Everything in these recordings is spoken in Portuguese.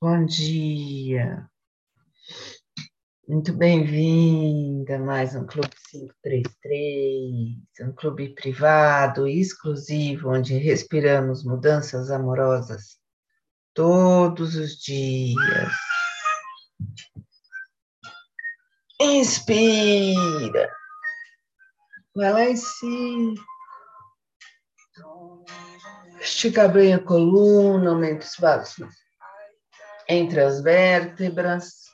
Bom dia. Muito bem-vinda a mais um Clube 533, um clube privado e exclusivo onde respiramos mudanças amorosas todos os dias. Inspira. Vai lá em si. Estica bem a coluna, aumenta os vasos entre as vértebras,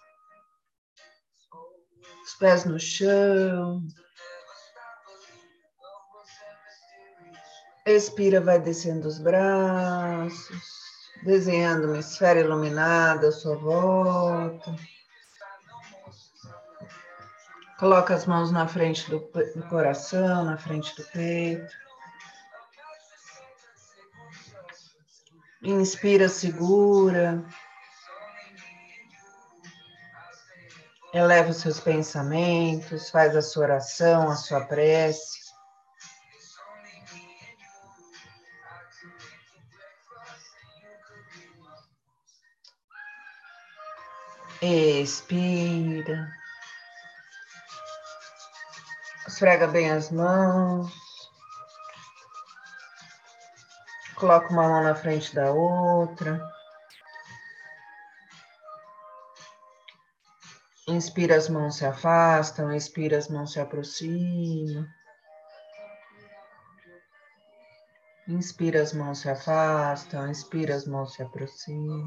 os pés no chão. Expira, vai descendo os braços, desenhando uma esfera iluminada à sua volta. Coloca as mãos na frente do, do coração, na frente do peito. Inspira, segura. Eleva os seus pensamentos, faz a sua oração, a sua prece. Expira. Esfrega bem as mãos. Coloca uma mão na frente da outra. Inspira, as mãos se afastam, expira, as mãos se aproximam. Inspira, as mãos se afastam, expira, as mãos se aproximam.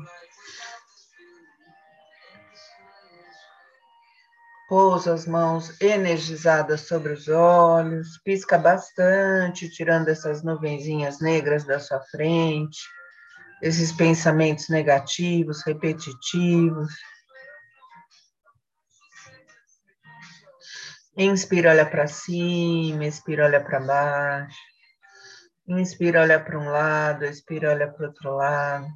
Pousa as mãos energizadas sobre os olhos, pisca bastante, tirando essas nuvenzinhas negras da sua frente, esses pensamentos negativos, repetitivos. Inspira, olha para cima, expira, olha para baixo. Inspira, olha para um lado, expira, olha para o outro lado.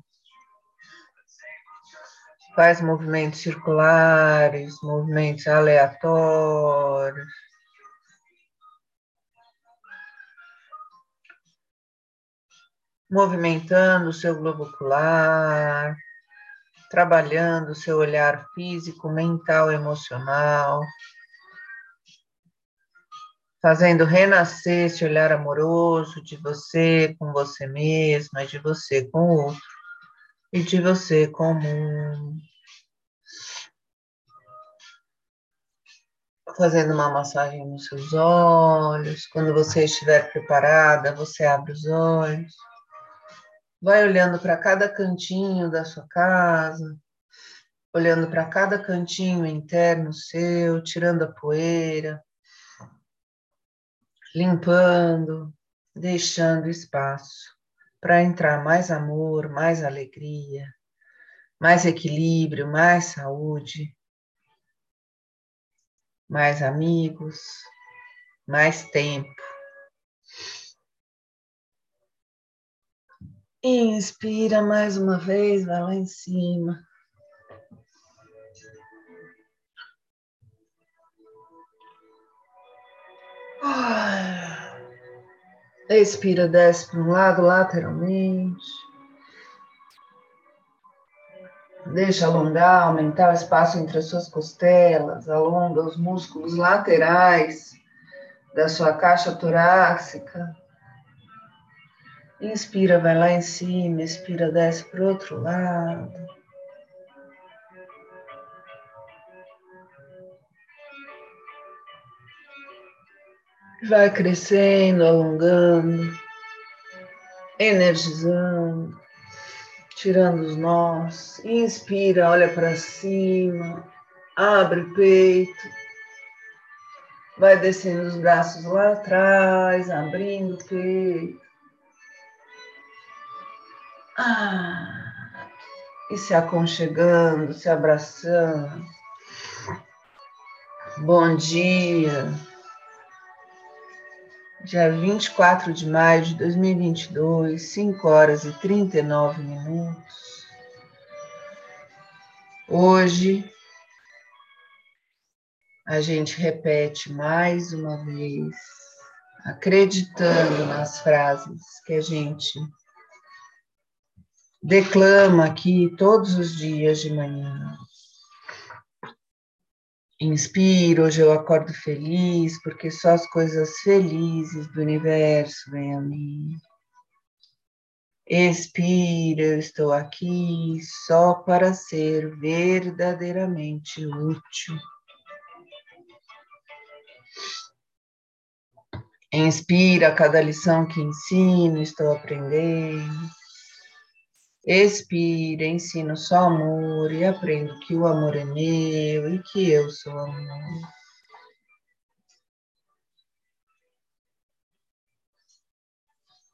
Faz movimentos circulares, movimentos aleatórios. Movimentando o seu globo ocular, trabalhando o seu olhar físico, mental, emocional fazendo renascer esse olhar amoroso de você com você mesma, de você com o outro e de você com o mundo. Fazendo uma massagem nos seus olhos. Quando você estiver preparada, você abre os olhos. Vai olhando para cada cantinho da sua casa, olhando para cada cantinho interno seu, tirando a poeira, limpando, deixando espaço para entrar mais amor, mais alegria, mais equilíbrio, mais saúde, mais amigos, mais tempo. Inspira mais uma vez, vai lá em cima. Expira, desce para um lado lateralmente. Deixa alongar, aumentar o espaço entre as suas costelas, alonga os músculos laterais da sua caixa torácica. Inspira, vai lá em cima, expira, desce para o outro lado. Vai crescendo, alongando, energizando, tirando os nós. Inspira, olha para cima, abre o peito, vai descendo os braços lá atrás, abrindo o peito. Ah, e se aconchegando, se abraçando. Bom dia dia 24 de maio de 2022, 5 horas e 39 minutos. Hoje, a gente repete mais uma vez, acreditando nas frases que a gente declama aqui todos os dias de manhã. Inspiro, hoje eu acordo feliz, porque só as coisas felizes do universo vêm a mim. Expiro, eu estou aqui só para ser verdadeiramente útil. Inspira cada lição que ensino, estou aprendendo. Expira, ensino só amor e aprendo que o amor é meu e que eu sou amor.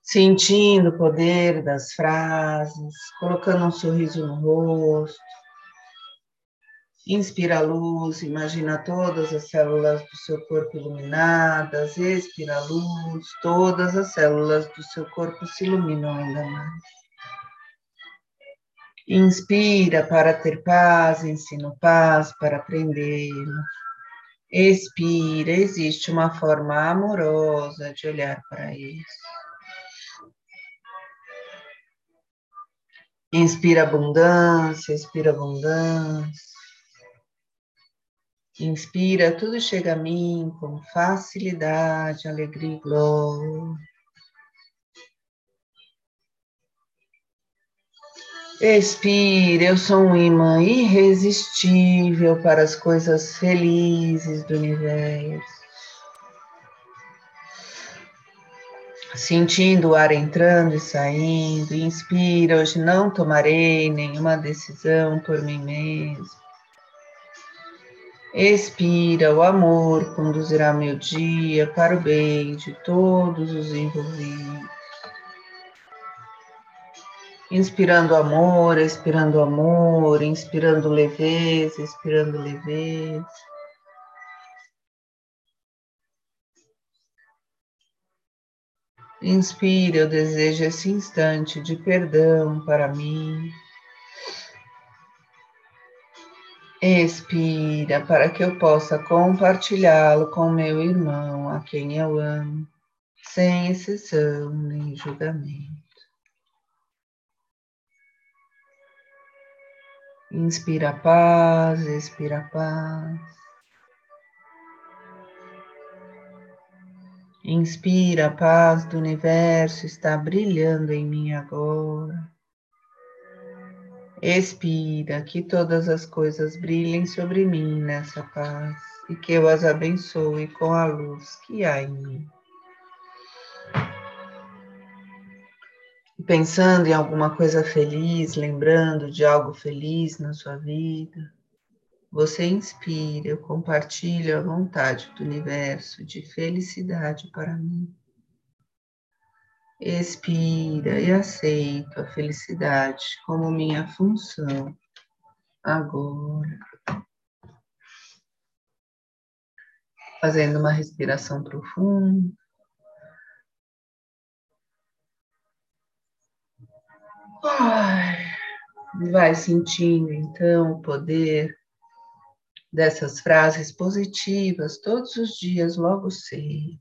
Sentindo o poder das frases, colocando um sorriso no rosto. Inspira a luz, imagina todas as células do seu corpo iluminadas. Expira a luz, todas as células do seu corpo se iluminam ainda mais. Inspira para ter paz, ensino paz para aprender. Expira, existe uma forma amorosa de olhar para isso. Inspira abundância, expira abundância. Inspira, tudo chega a mim com facilidade, alegria e glória. Expire, eu sou um imã irresistível para as coisas felizes do universo. Sentindo o ar entrando e saindo, inspira, hoje não tomarei nenhuma decisão por mim mesmo. Expira, o amor conduzirá meu dia para o bem de todos os envolvidos. Inspirando amor, expirando amor, inspirando leveza, expirando leveza. Inspire, eu desejo esse instante de perdão para mim. Expira para que eu possa compartilhá-lo com meu irmão, a quem eu amo, sem exceção nem julgamento. Inspira paz, expira paz. Inspira a paz do universo, está brilhando em mim agora. Expira que todas as coisas brilhem sobre mim nessa paz e que eu as abençoe com a luz que há em mim. Pensando em alguma coisa feliz, lembrando de algo feliz na sua vida, você inspira, eu compartilho a vontade do universo de felicidade para mim. Expira e aceito a felicidade como minha função agora. Fazendo uma respiração profunda. Vai sentindo então o poder dessas frases positivas todos os dias, logo cedo.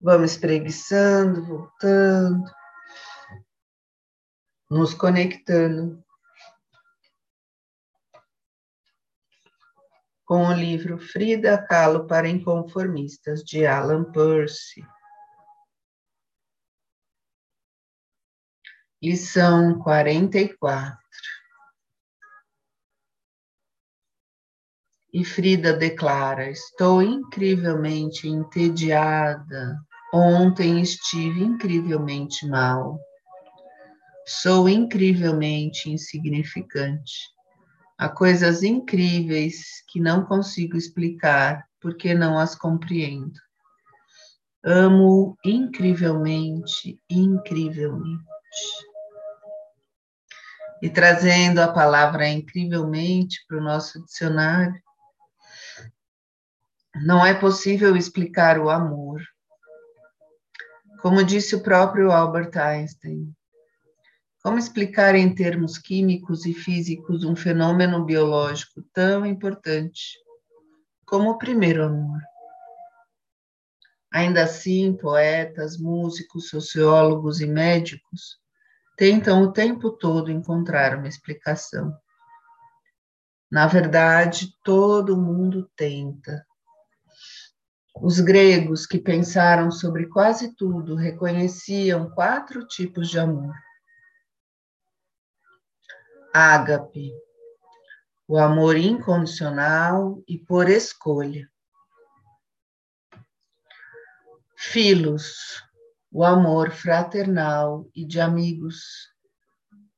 Vamos preguiçando, voltando, nos conectando com o livro Frida Kahlo para Inconformistas, de Alan Percy. Lição 44. E Frida declara: Estou incrivelmente entediada. Ontem estive incrivelmente mal. Sou incrivelmente insignificante. Há coisas incríveis que não consigo explicar porque não as compreendo. Amo incrivelmente, incrivelmente e trazendo a palavra incrivelmente para o nosso dicionário. Não é possível explicar o amor. Como disse o próprio Albert Einstein, como explicar em termos químicos e físicos um fenômeno biológico tão importante como o primeiro amor? Ainda assim, poetas, músicos, sociólogos e médicos tentam o tempo todo encontrar uma explicação. Na verdade, todo mundo tenta. Os gregos que pensaram sobre quase tudo reconheciam quatro tipos de amor: ágape, o amor incondicional e por escolha. Filos, o amor fraternal e de amigos,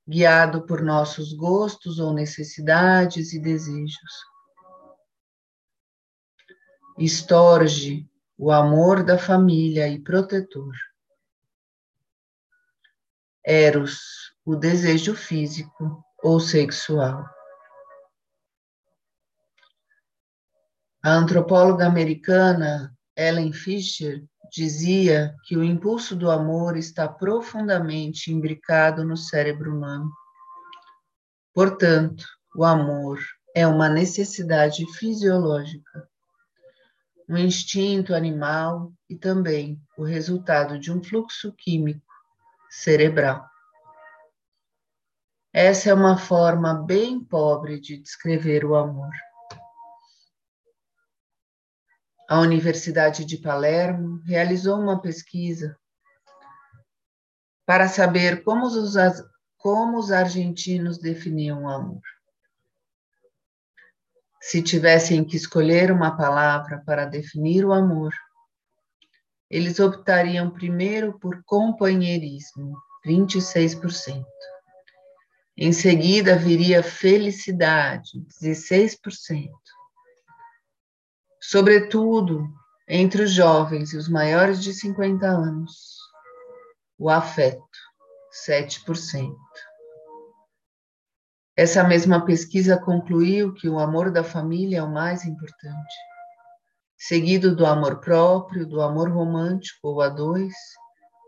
guiado por nossos gostos ou necessidades e desejos. Estorge, o amor da família e protetor. Eros, o desejo físico ou sexual. A antropóloga americana Ellen Fisher dizia que o impulso do amor está profundamente imbricado no cérebro humano. Portanto, o amor é uma necessidade fisiológica, um instinto animal e também o resultado de um fluxo químico cerebral. Essa é uma forma bem pobre de descrever o amor. A Universidade de Palermo realizou uma pesquisa para saber como os, como os argentinos definiam o amor. Se tivessem que escolher uma palavra para definir o amor, eles optariam primeiro por companheirismo, 26%. Em seguida viria felicidade, 16% sobretudo entre os jovens e os maiores de 50 anos. O afeto, 7%. Essa mesma pesquisa concluiu que o amor da família é o mais importante, seguido do amor próprio, do amor romântico ou a dois,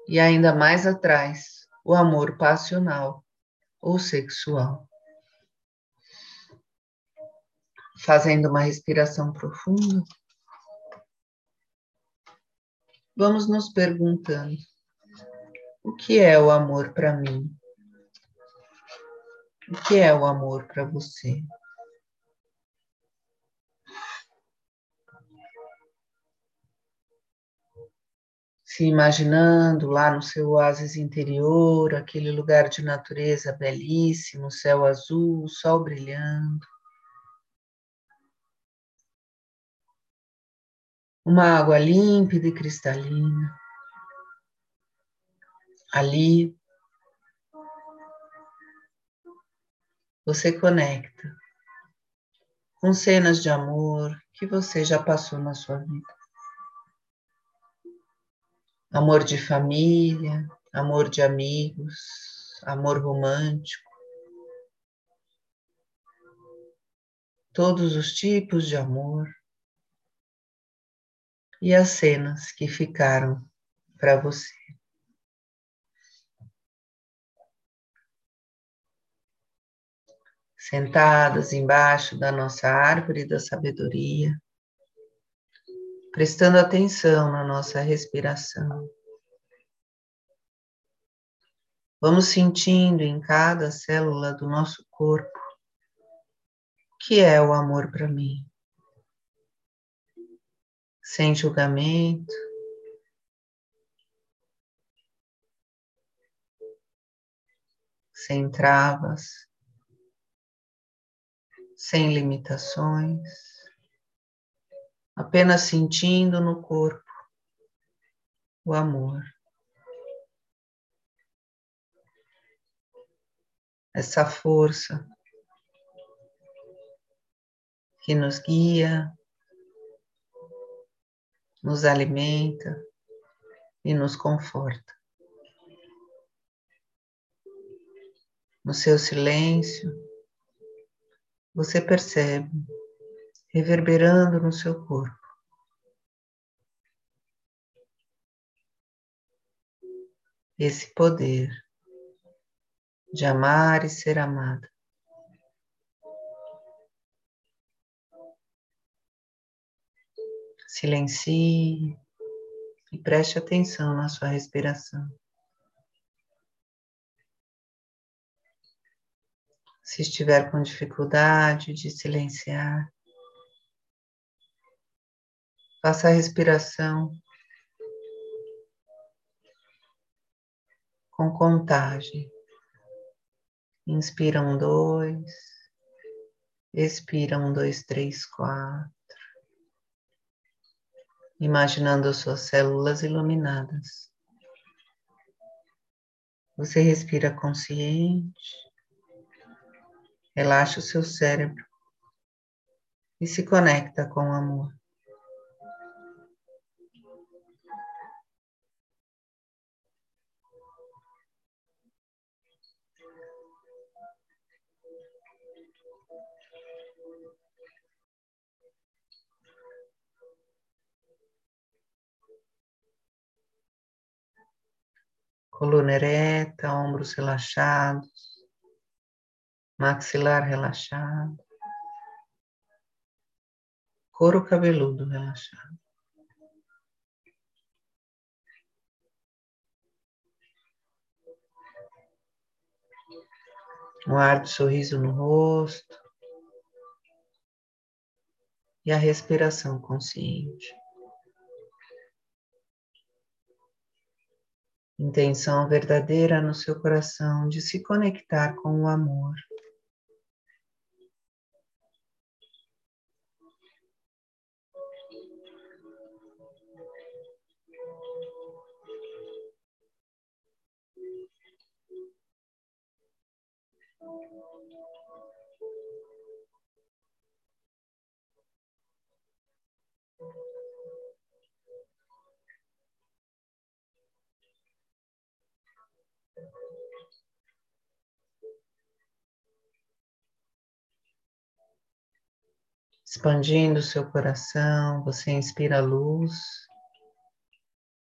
e ainda mais atrás, o amor passional ou sexual fazendo uma respiração profunda, vamos nos perguntando: o que é o amor para mim? O que é o amor para você? Se imaginando lá no seu oásis interior, aquele lugar de natureza belíssimo, céu azul, sol brilhando. Uma água límpida e cristalina. Ali, você conecta com cenas de amor que você já passou na sua vida. Amor de família, amor de amigos, amor romântico. Todos os tipos de amor e as cenas que ficaram para você. Sentadas embaixo da nossa árvore da sabedoria, prestando atenção na nossa respiração. Vamos sentindo em cada célula do nosso corpo o que é o amor para mim sem julgamento. Sem travas, sem limitações, apenas sentindo no corpo o amor. Essa força que nos guia, nos alimenta e nos conforta. No seu silêncio, você percebe reverberando no seu corpo. Esse poder de amar e ser amada. Silencie e preste atenção na sua respiração. Se estiver com dificuldade de silenciar, faça a respiração com contagem. Inspira um, dois. Expira um, dois, três, quatro. Imaginando as suas células iluminadas. Você respira consciente. Relaxa o seu cérebro e se conecta com o amor. Coluna ereta, ombros relaxados, maxilar relaxado, couro cabeludo relaxado. Um ar de sorriso no rosto e a respiração consciente. Intenção verdadeira no seu coração de se conectar com o amor. Expandindo o seu coração, você inspira luz,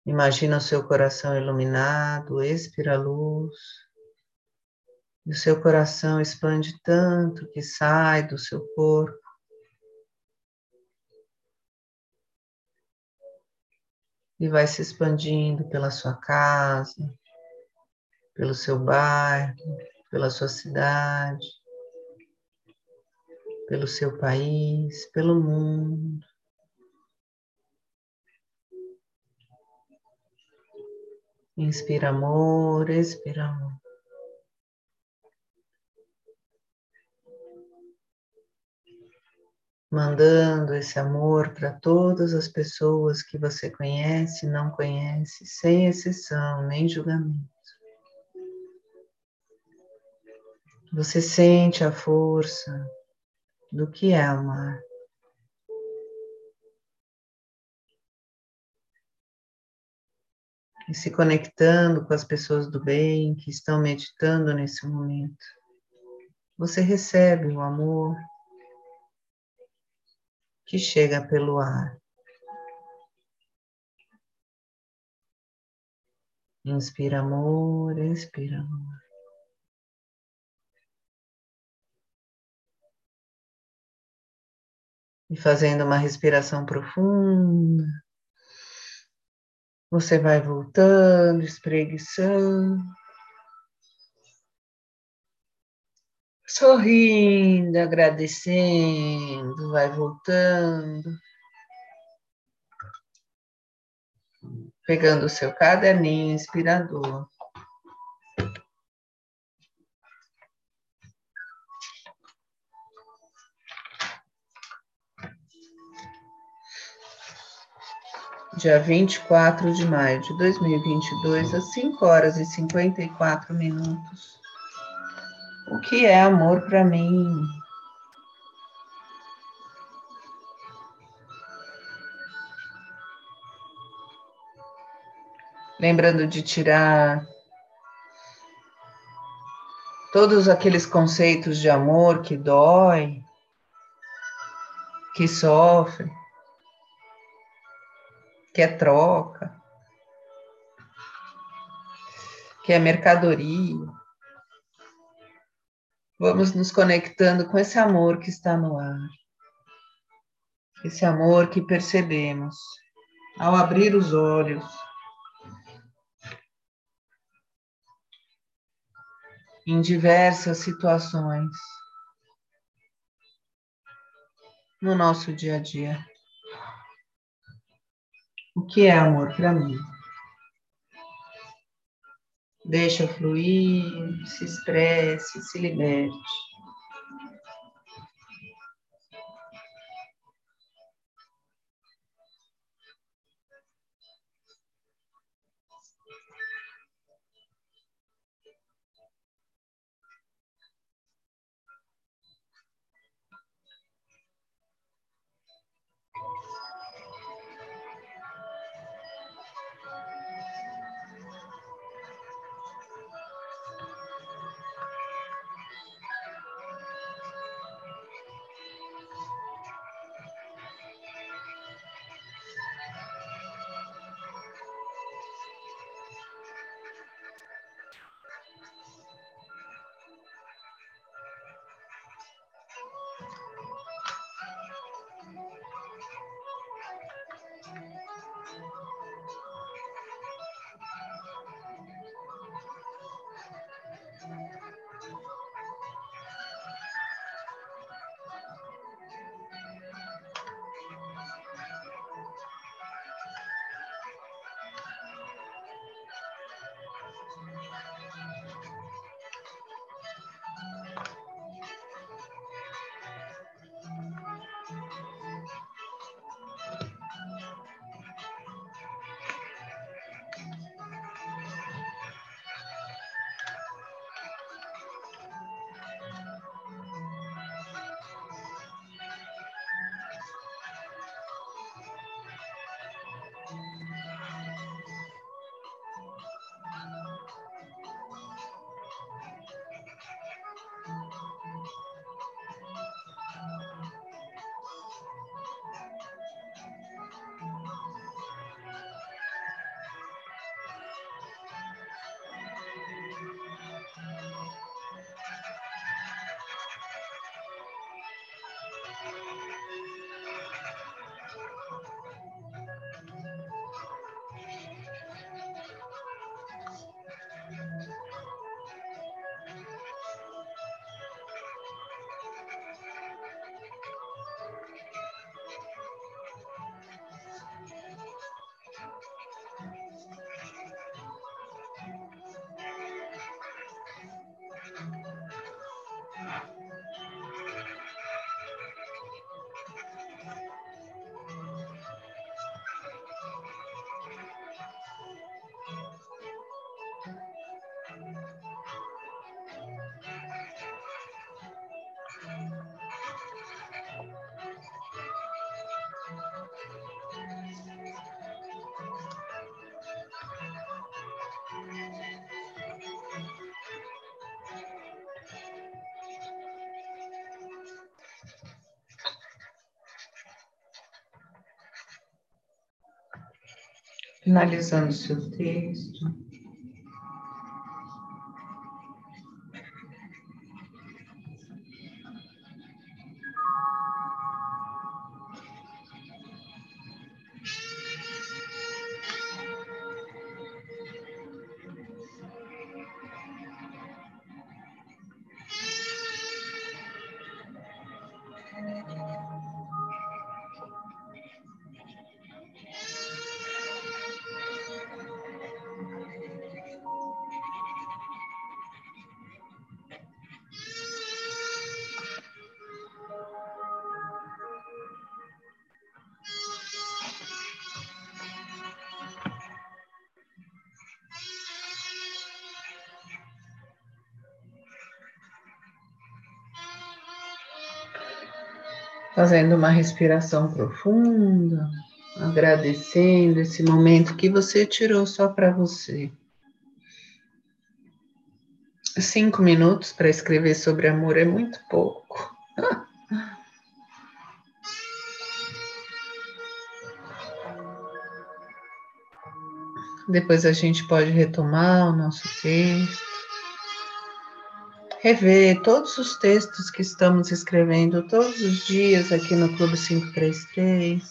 imagina o seu coração iluminado, expira luz, e o seu coração expande tanto que sai do seu corpo. E vai se expandindo pela sua casa, pelo seu bairro, pela sua cidade pelo seu país, pelo mundo. Inspira amor, expira amor. Mandando esse amor para todas as pessoas que você conhece e não conhece, sem exceção nem julgamento. Você sente a força do que é amar. E se conectando com as pessoas do bem que estão meditando nesse momento. Você recebe o amor que chega pelo ar. Inspira amor, expira amor. E fazendo uma respiração profunda, você vai voltando, espreguiçando, sorrindo, agradecendo, vai voltando, pegando o seu caderninho inspirador. Dia 24 de maio de 2022, às 5 horas e 54 minutos. O que é amor para mim? Lembrando de tirar todos aqueles conceitos de amor que dói, que sofre quer é troca, quer é mercadoria. Vamos nos conectando com esse amor que está no ar, esse amor que percebemos ao abrir os olhos. Em diversas situações no nosso dia a dia. O que é amor para mim? Deixa fluir, se expresse, se liberte. Finalizando o seu texto. Fazendo uma respiração profunda, agradecendo esse momento que você tirou só para você. Cinco minutos para escrever sobre amor é muito pouco. Depois a gente pode retomar o nosso texto rever todos os textos que estamos escrevendo todos os dias aqui no Clube 533,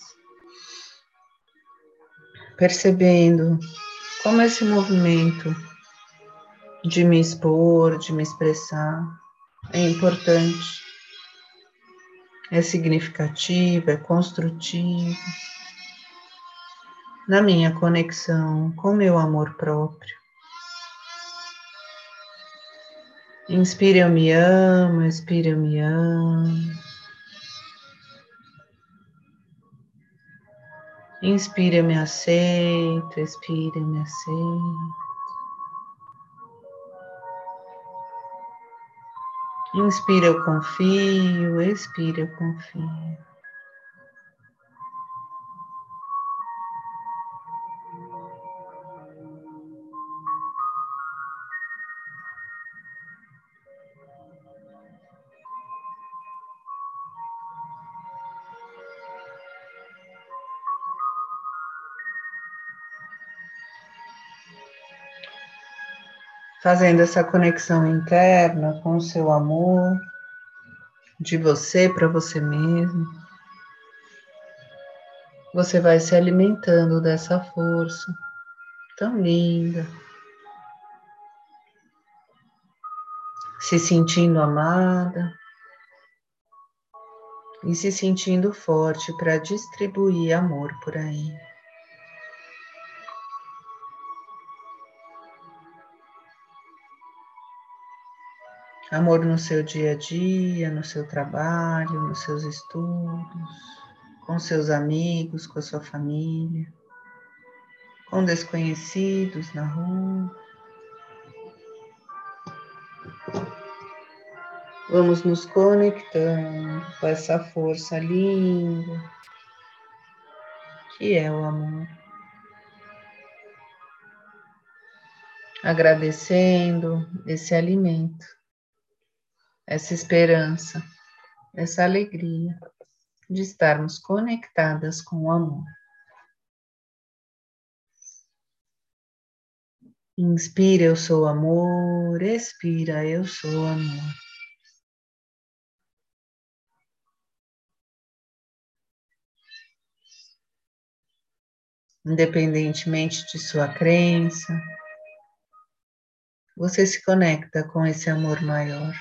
percebendo como esse movimento de me expor, de me expressar, é importante. é significativo, é construtivo. Na minha conexão com meu amor próprio. Inspira, eu me amo, expira, eu me amo. Inspira, eu me aceito, expira, eu me aceito. Inspira, eu confio, expira, eu confio. Fazendo essa conexão interna com o seu amor, de você para você mesmo. Você vai se alimentando dessa força tão linda, se sentindo amada e se sentindo forte para distribuir amor por aí. Amor no seu dia a dia, no seu trabalho, nos seus estudos, com seus amigos, com a sua família, com desconhecidos na rua. Vamos nos conectando com essa força linda que é o amor. Agradecendo esse alimento essa esperança, essa alegria de estarmos conectadas com o amor. Inspira, eu sou amor, expira, eu sou amor. Independentemente de sua crença, você se conecta com esse amor maior.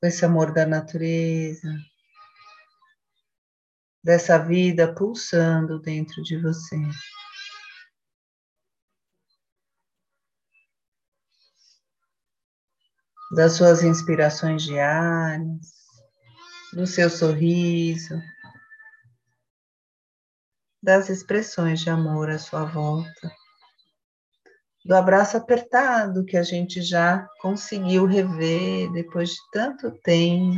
Com esse amor da natureza, dessa vida pulsando dentro de você. Das suas inspirações diárias, do seu sorriso, das expressões de amor à sua volta do abraço apertado que a gente já conseguiu rever depois de tanto tempo.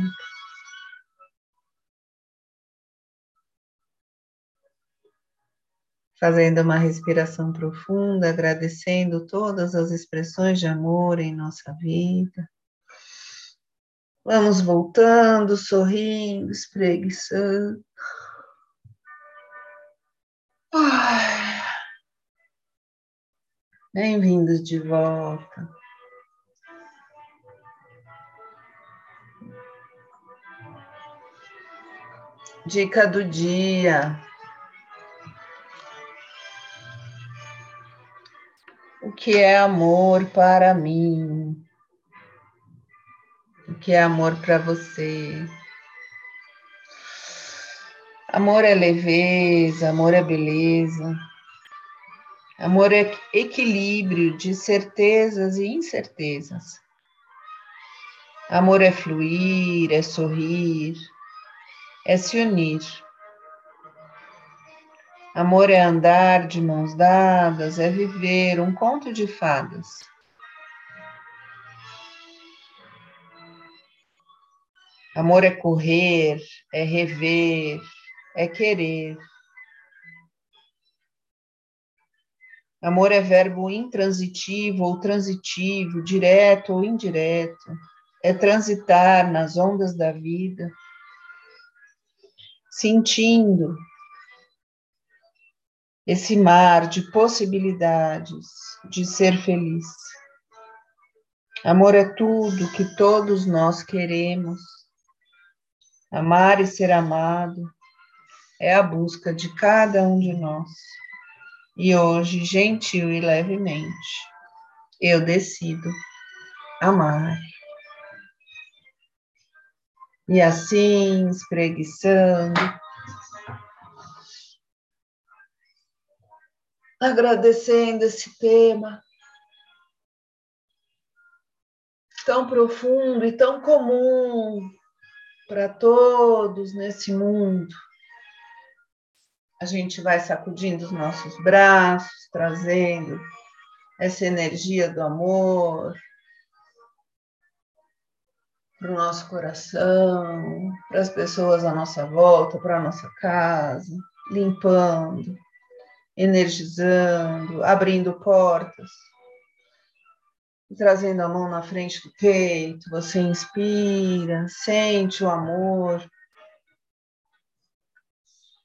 Fazendo uma respiração profunda, agradecendo todas as expressões de amor em nossa vida. Vamos voltando, sorrindo, espreguiçando. Ai. Bem-vindos de volta. Dica do dia. O que é amor para mim? O que é amor para você? Amor é leveza, amor é beleza. Amor é equilíbrio de certezas e incertezas. Amor é fluir, é sorrir, é se unir. Amor é andar de mãos dadas, é viver um conto de fadas. Amor é correr, é rever, é querer. Amor é verbo intransitivo ou transitivo, direto ou indireto. É transitar nas ondas da vida, sentindo esse mar de possibilidades de ser feliz. Amor é tudo que todos nós queremos. Amar e ser amado é a busca de cada um de nós. E hoje, gentil e levemente, eu decido amar. E assim, espreguiçando, agradecendo esse tema tão profundo e tão comum para todos nesse mundo. A gente vai sacudindo os nossos braços, trazendo essa energia do amor para o nosso coração, para as pessoas à nossa volta, para a nossa casa, limpando, energizando, abrindo portas trazendo a mão na frente do peito, você inspira, sente o amor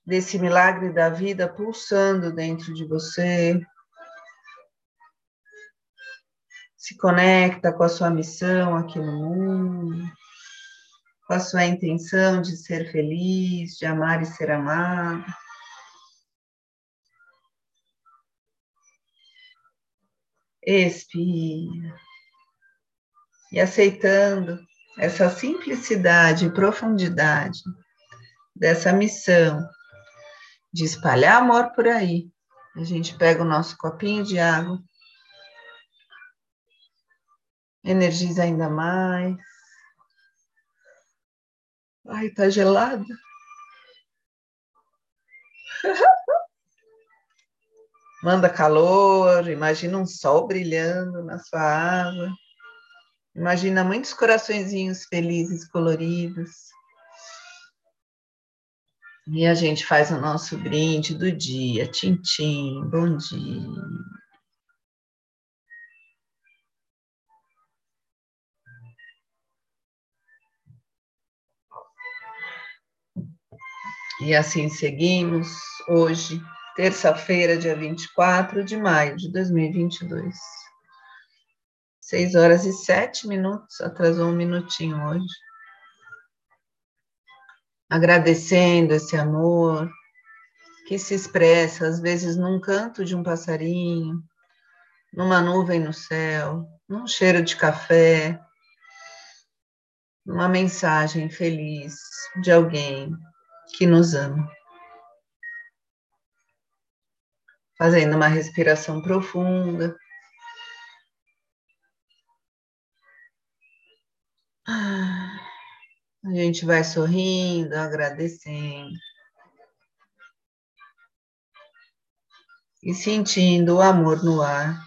desse milagre da vida pulsando dentro de você. Se conecta com a sua missão aqui no mundo, com a sua intenção de ser feliz, de amar e ser amado. Expira. E aceitando essa simplicidade e profundidade dessa missão de espalhar amor por aí. A gente pega o nosso copinho de água, energiza ainda mais. Ai, tá gelado. manda calor, imagina um sol brilhando na sua água. Imagina muitos coraçõezinhos felizes, coloridos. E a gente faz o nosso brinde do dia. Tintim, bom dia. E assim seguimos hoje terça-feira, dia 24 de maio de 2022. Seis horas e sete minutos, atrasou um minutinho hoje. Agradecendo esse amor que se expressa, às vezes, num canto de um passarinho, numa nuvem no céu, num cheiro de café, numa mensagem feliz de alguém que nos ama. fazendo uma respiração profunda. A gente vai sorrindo, agradecendo. E sentindo o amor no ar.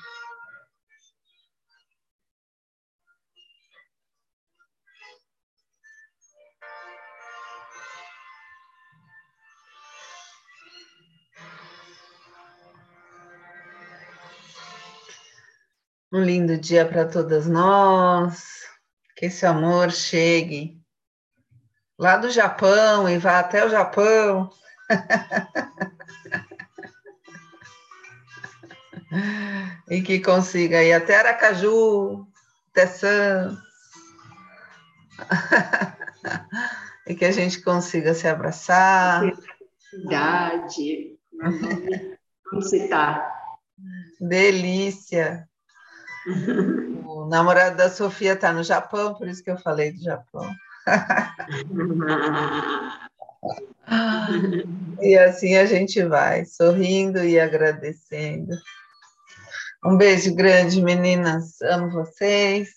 Um lindo dia para todas nós. Que esse amor chegue lá do Japão e vá até o Japão. e que consiga ir até Aracaju, até e que a gente consiga se abraçar. Idade. Vamos citar. Delícia. O namorado da Sofia está no Japão, por isso que eu falei do Japão. e assim a gente vai, sorrindo e agradecendo. Um beijo grande, meninas. Amo vocês.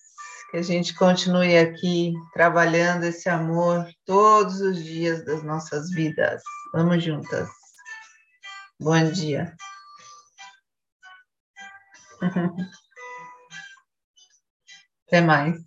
Que a gente continue aqui trabalhando esse amor todos os dias das nossas vidas. Vamos juntas. Bom dia. Até mais.